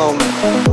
moment.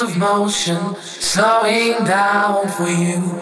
Of motion slowing down for you.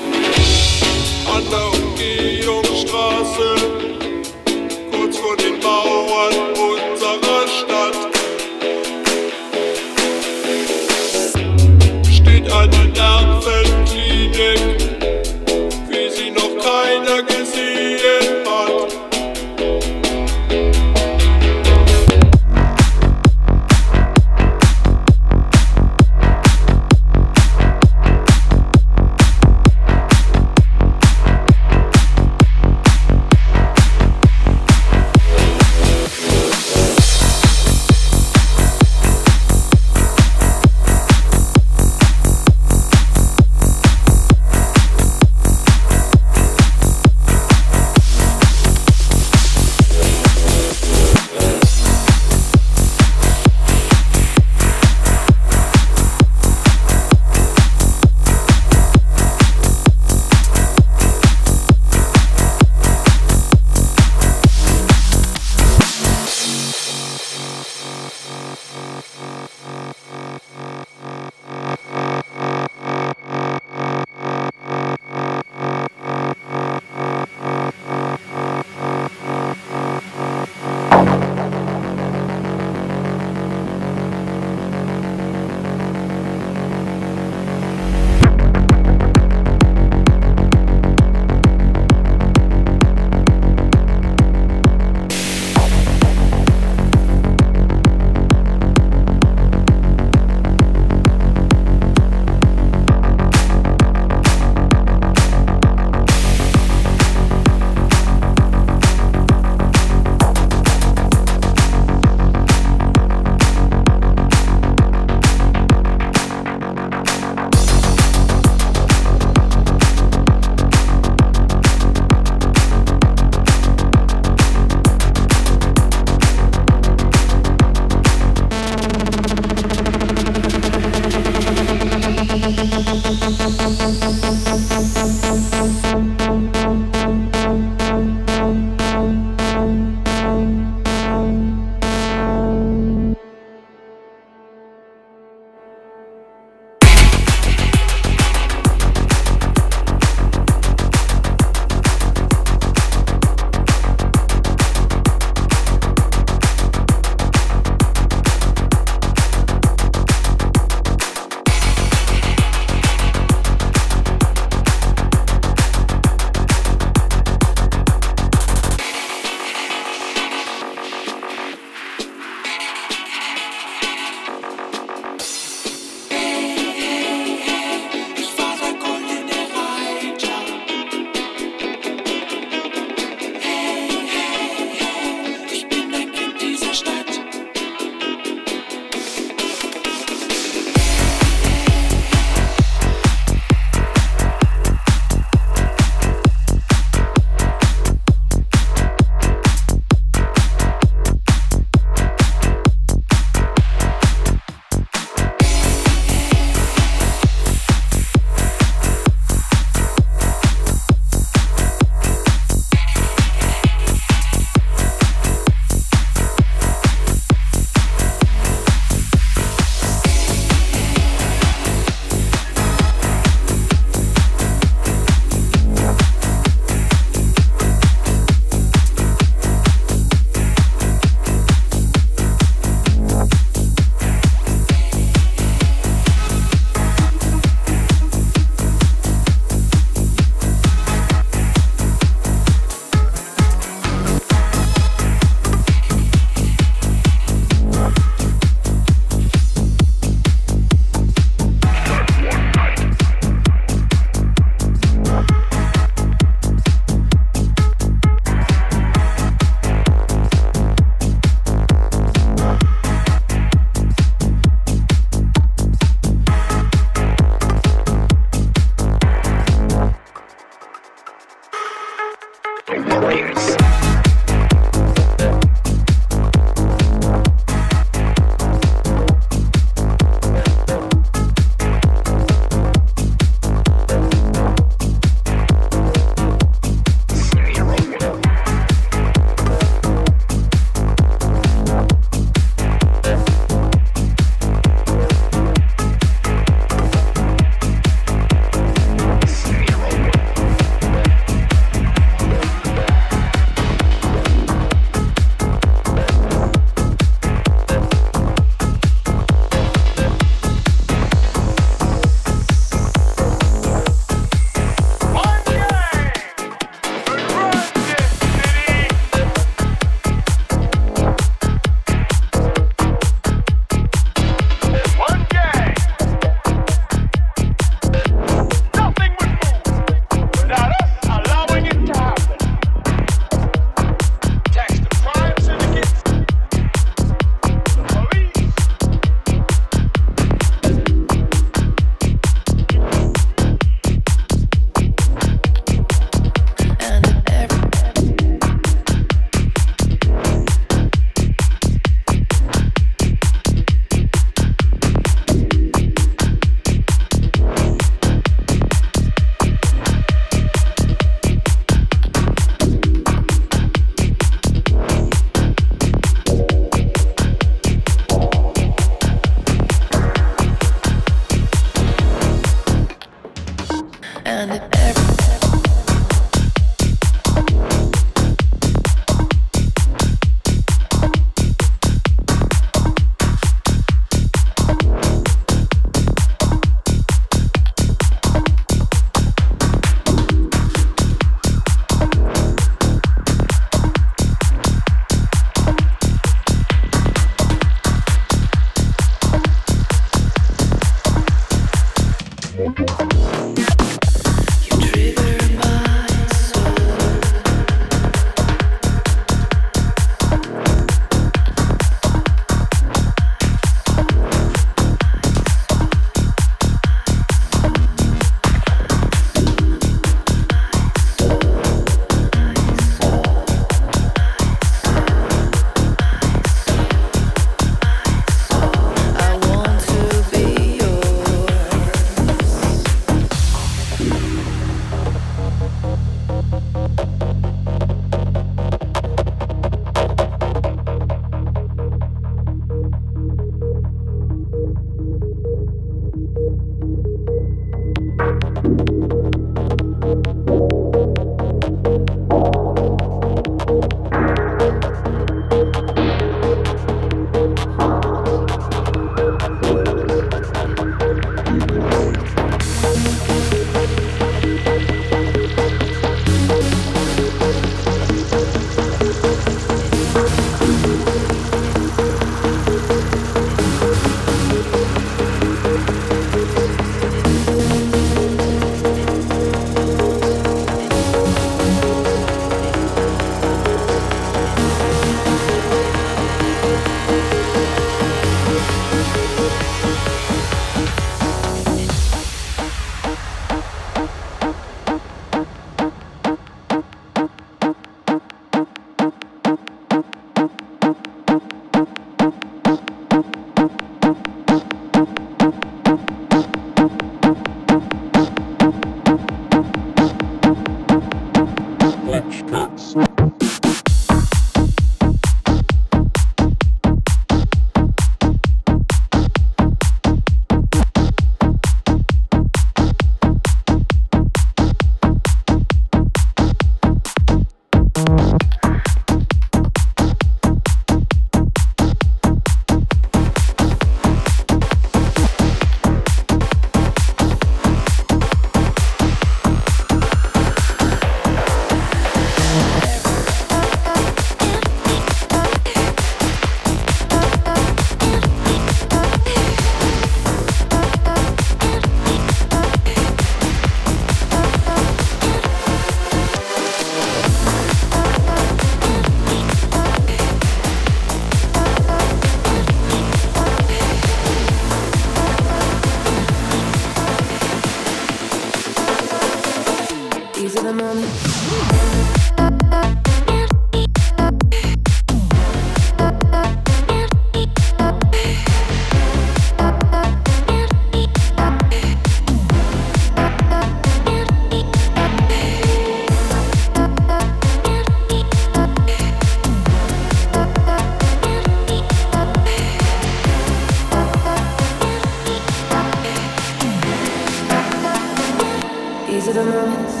to the moment.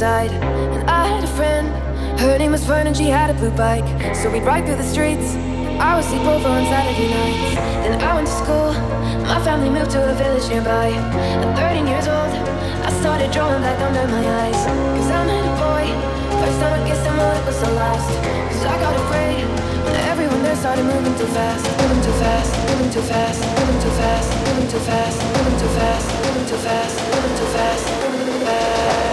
Side. And I had a friend, her name was Fern, and she had a blue bike. So we'd ride through the streets. I would sleep over on Saturday nights. Then I went to school. My family moved to a village nearby. At 13 years old, I started drawing black under my eyes. Cause I met a boy. First time I kissed him, well, it was the last. Cause I got afraid when everyone there started moving too fast. Moving too fast, moving too fast, moving too fast, moving too fast, moving too fast, too fast, too fast. These are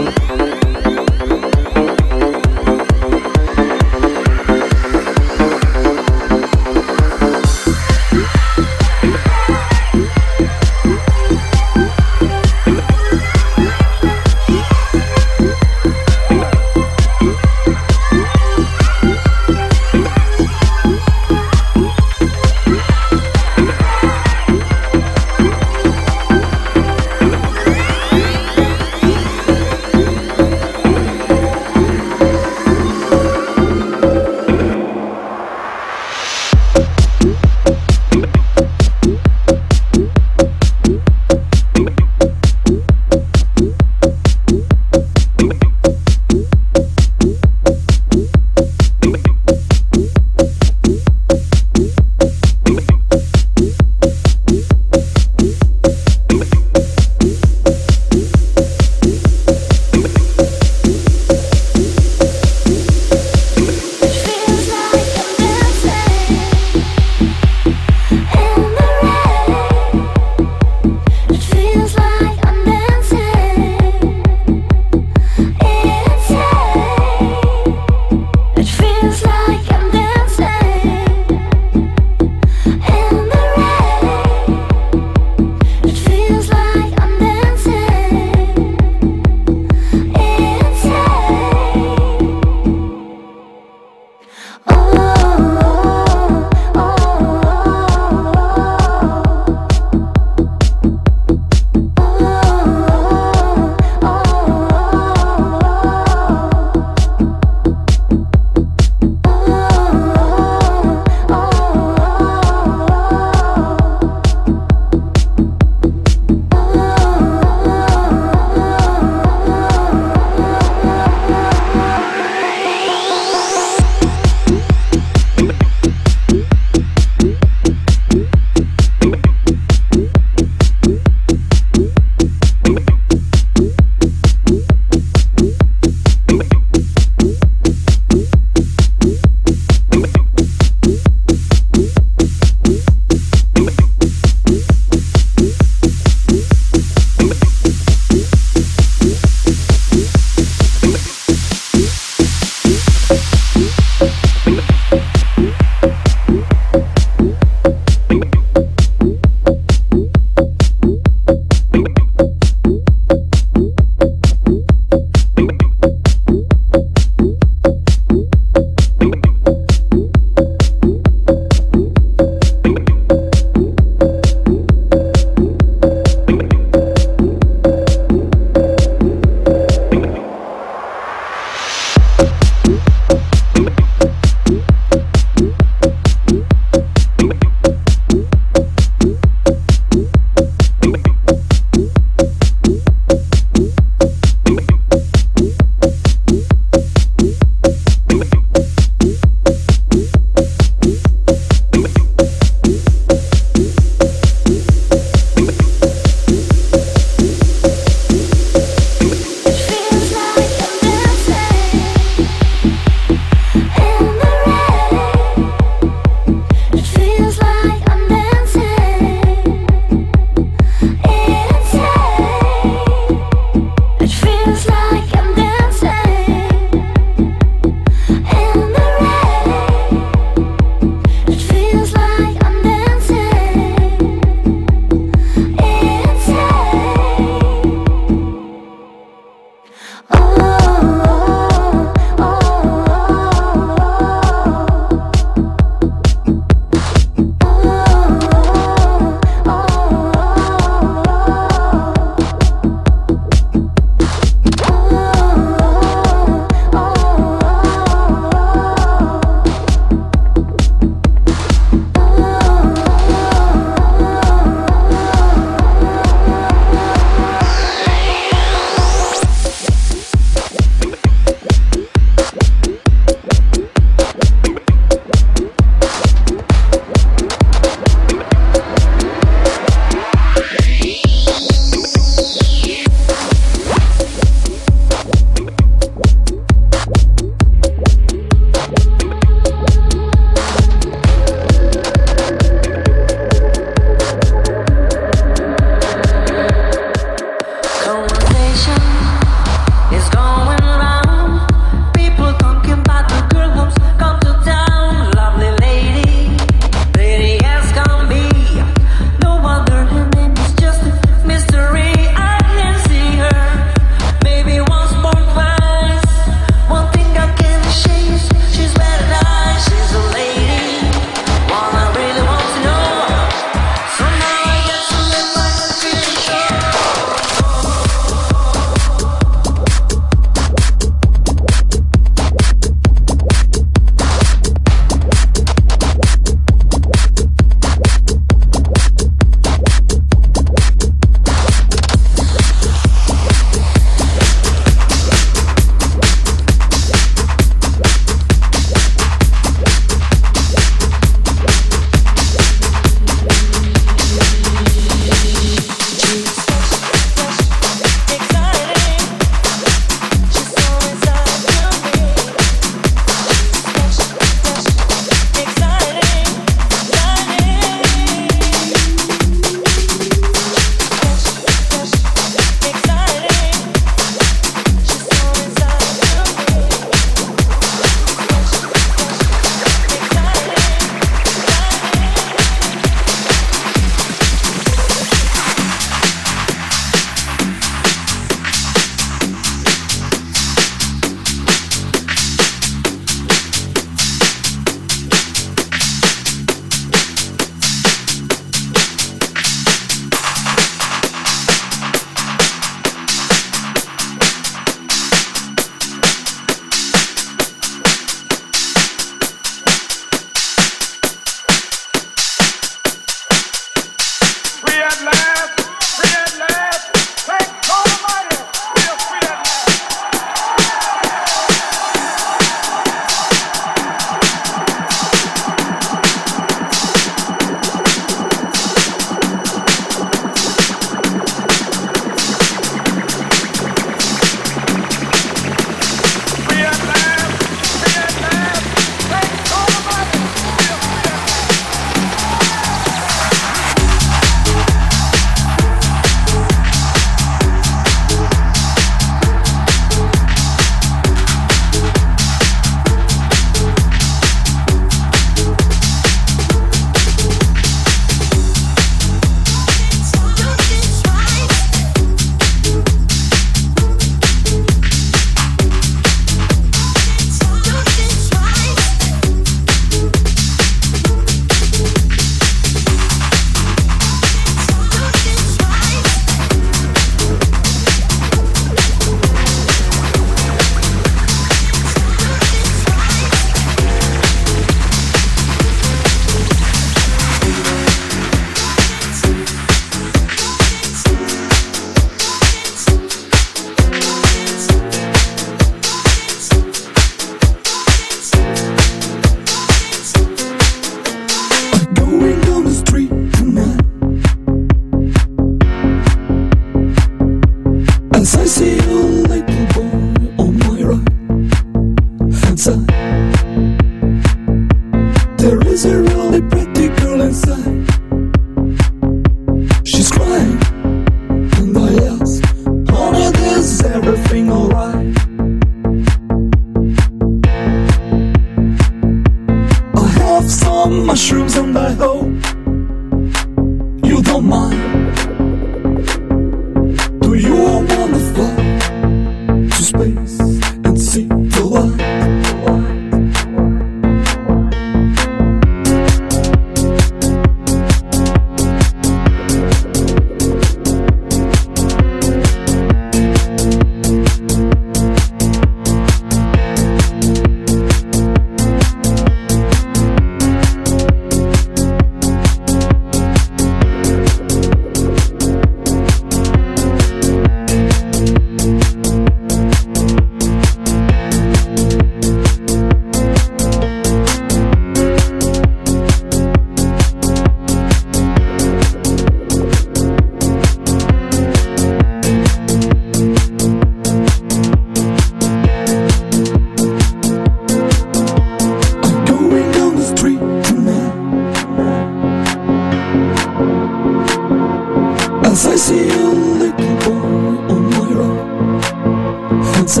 There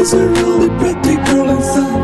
is a really pretty girl inside.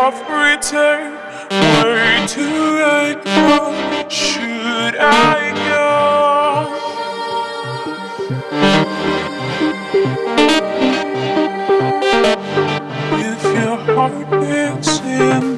Tough return. Where do I go? Should I go? If your heart beats in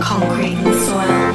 concrete and soil.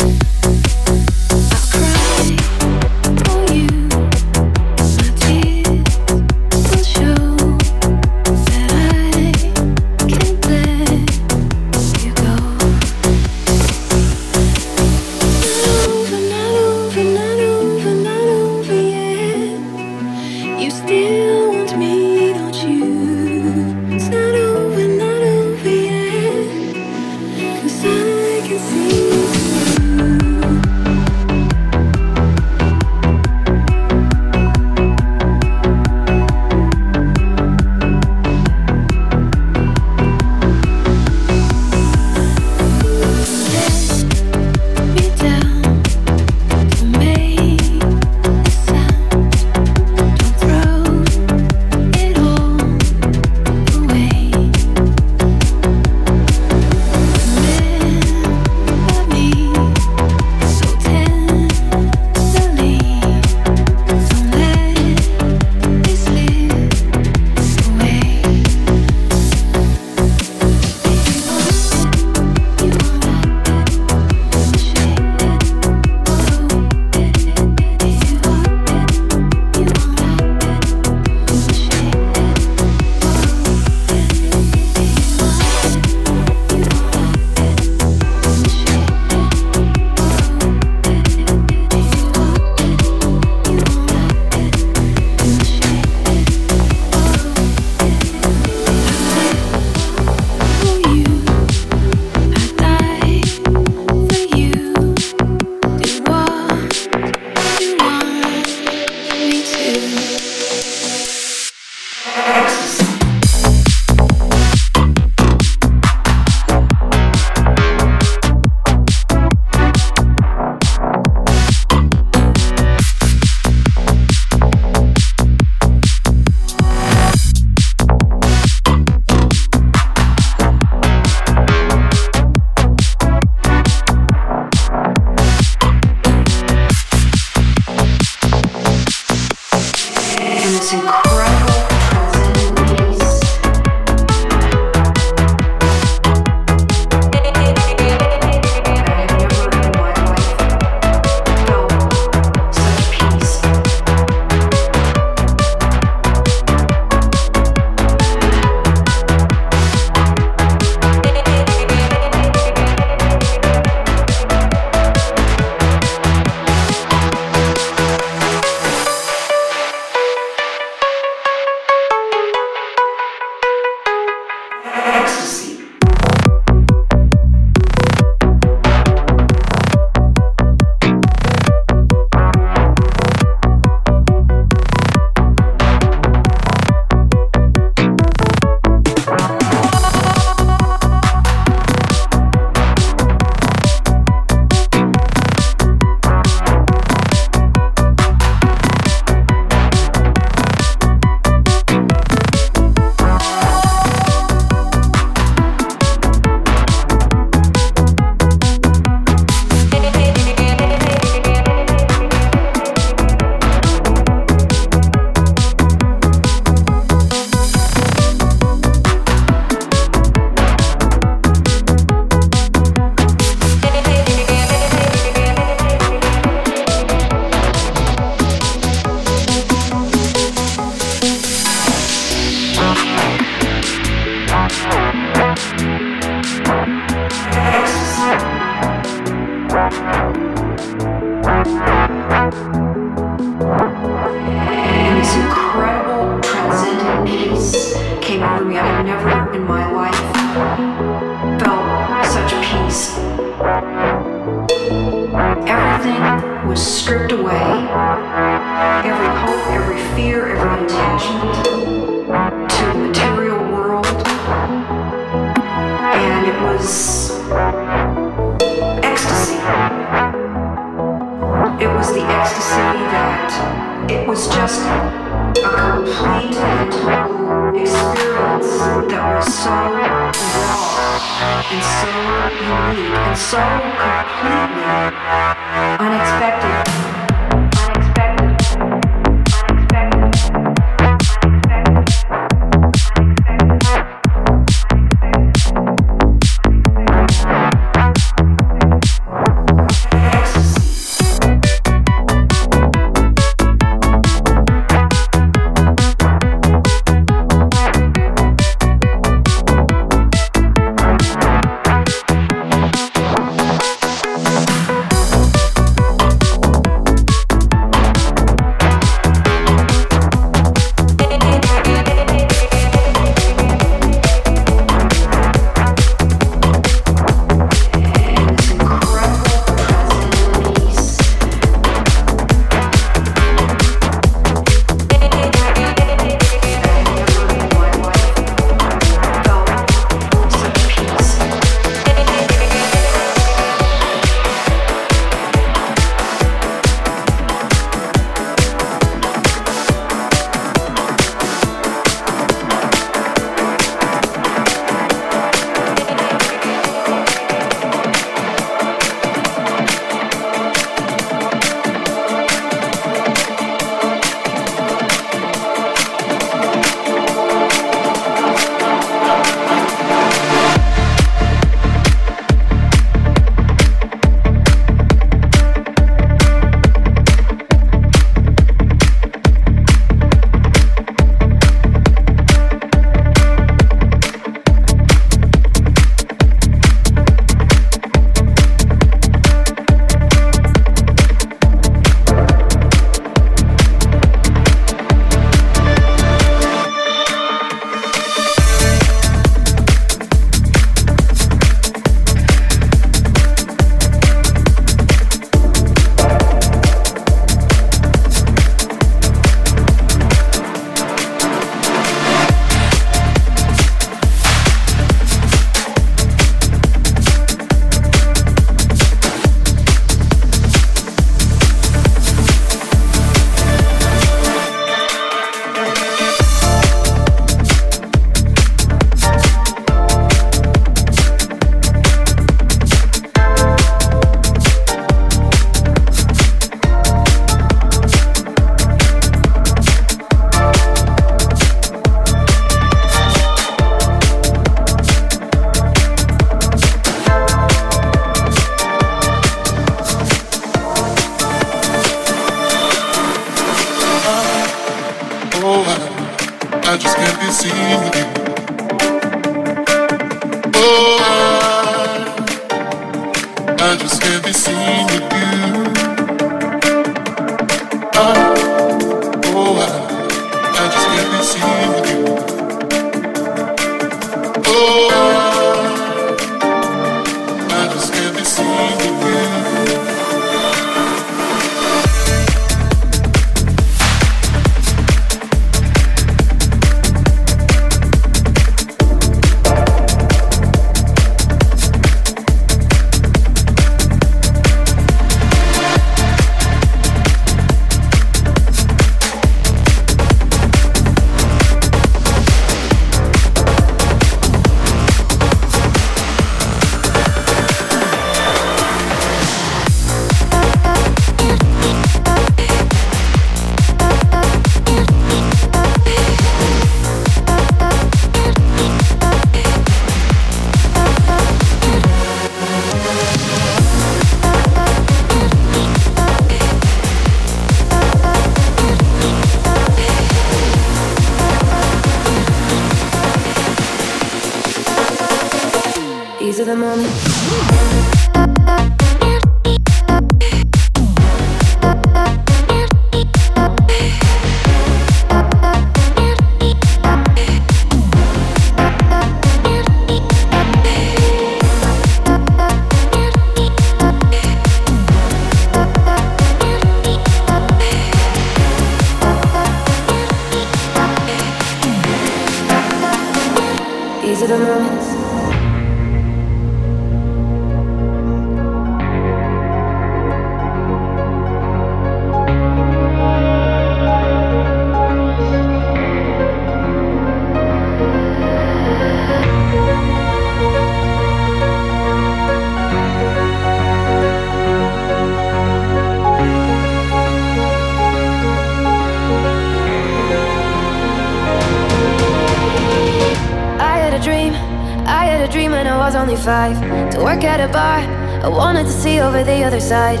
inside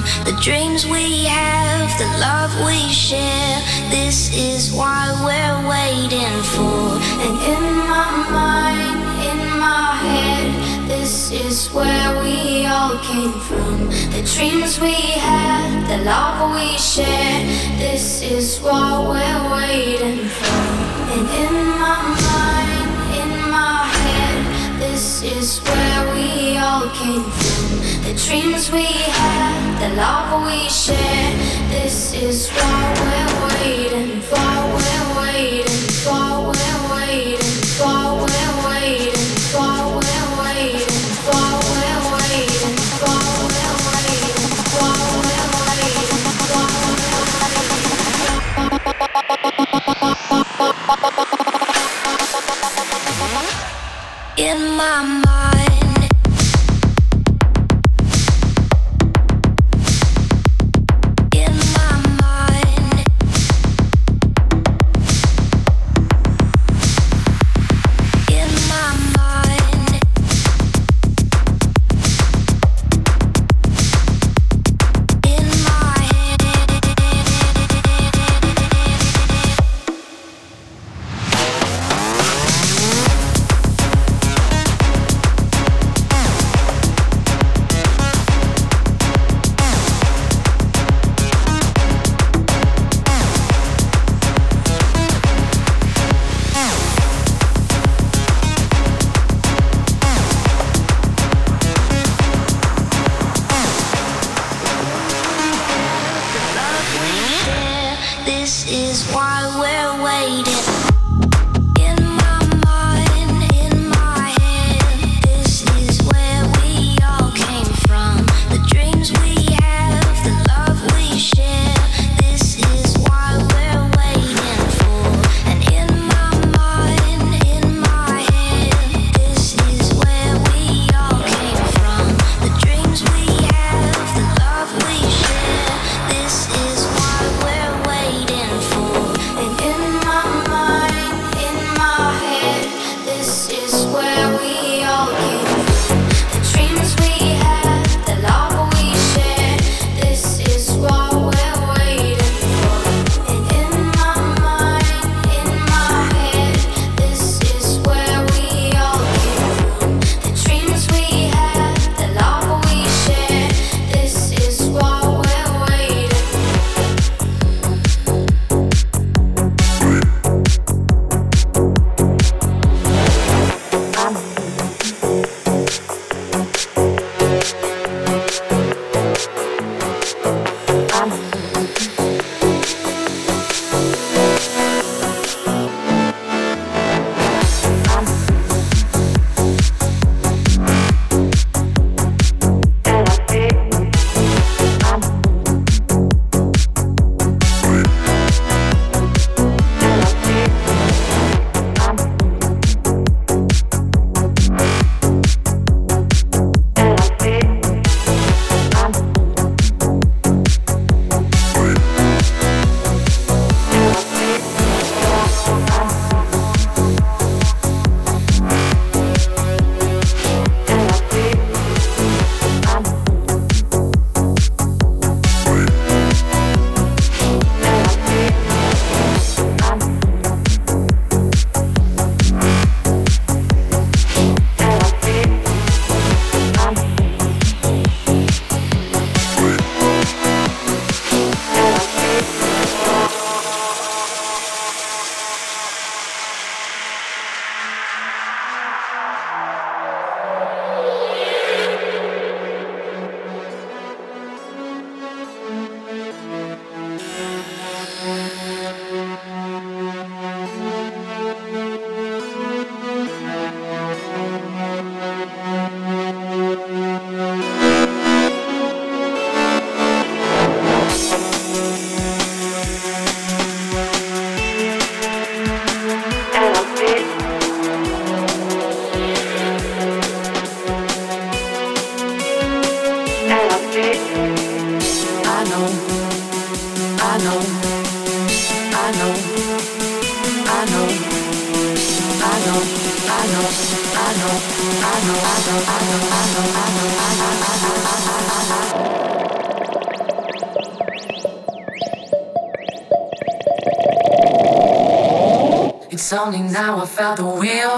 the dreams we have, the love we share. This is why we're waiting for. And in my mind, in my head, this is where we all came from. The dreams we had, the love we shared. This is what we're waiting for. And in my mind, in my head, this is where we all came from the dreams we had, the love we shared. This is what we're waiting for, we're waiting for, we're waiting.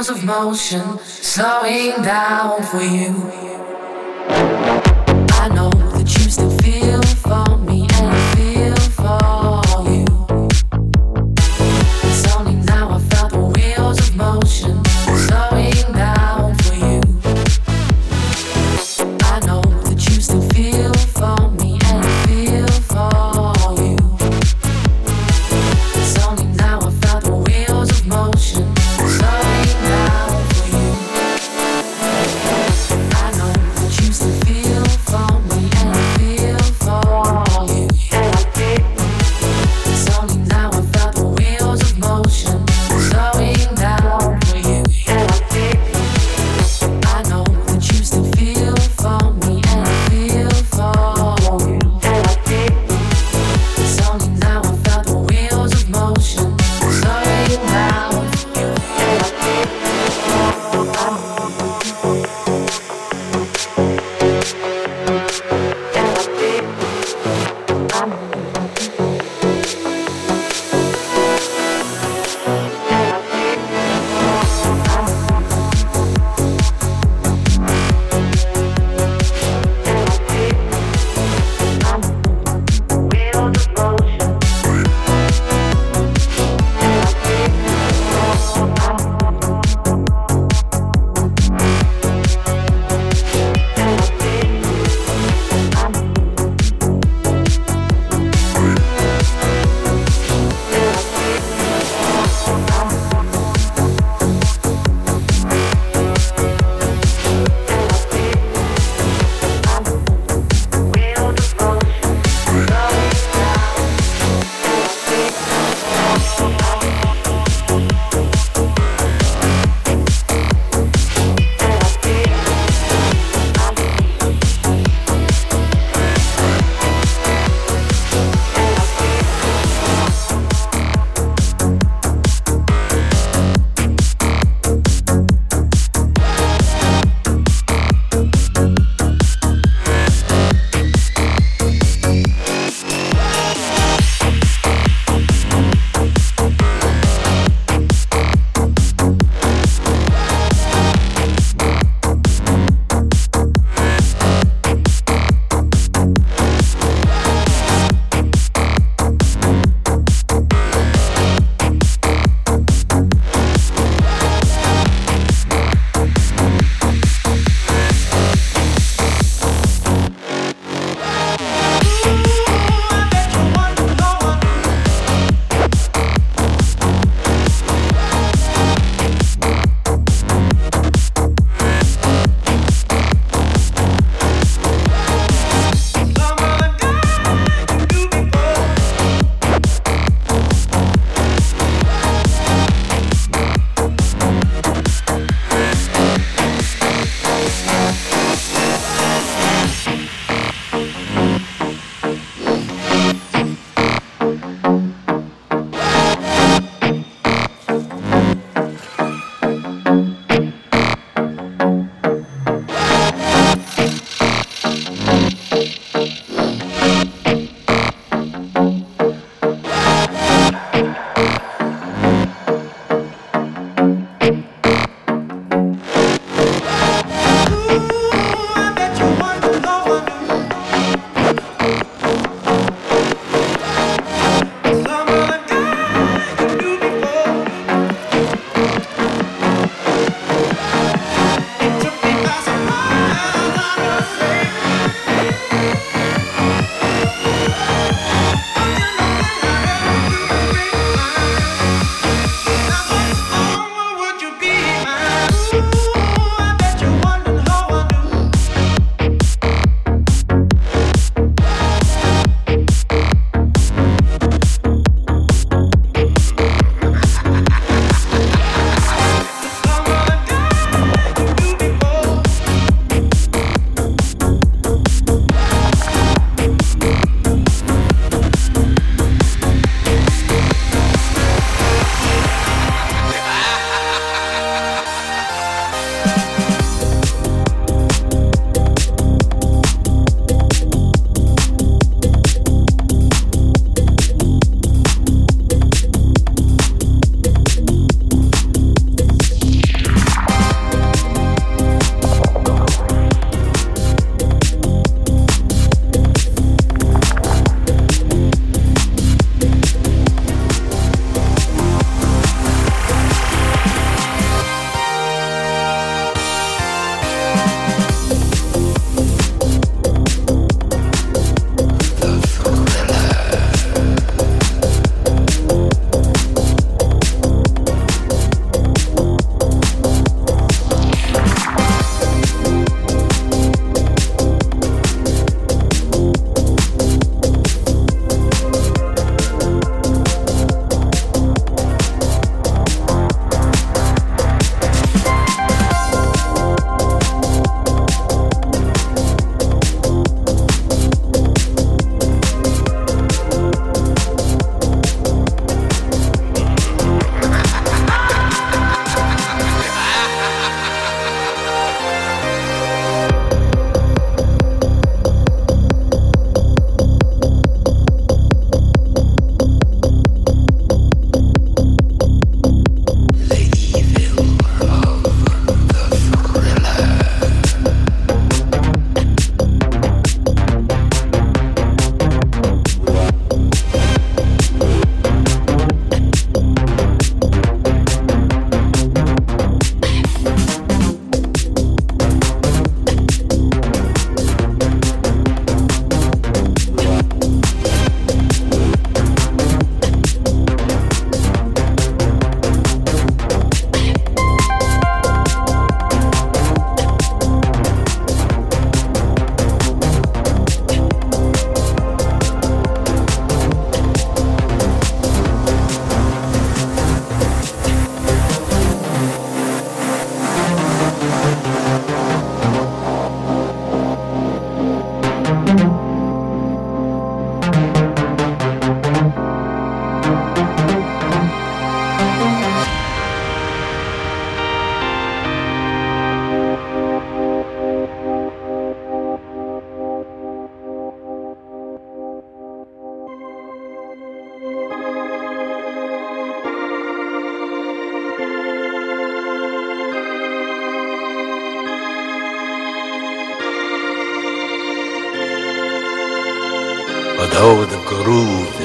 of motion slowing down for you.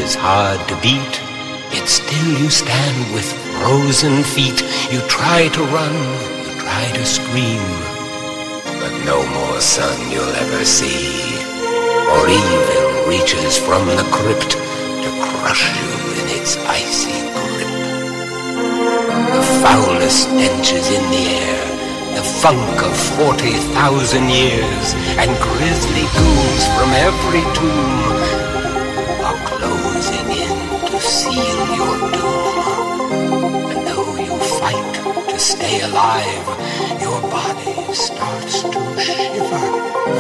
Is hard to beat, yet still you stand with frozen feet. You try to run, you try to scream, but no more sun you'll ever see. For evil reaches from the crypt to crush you in its icy grip. The foulness stenches in the air, the funk of 40,000 years, and grisly ghouls from every tomb to your doom. And though you fight to stay alive, your body starts to shiver,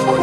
for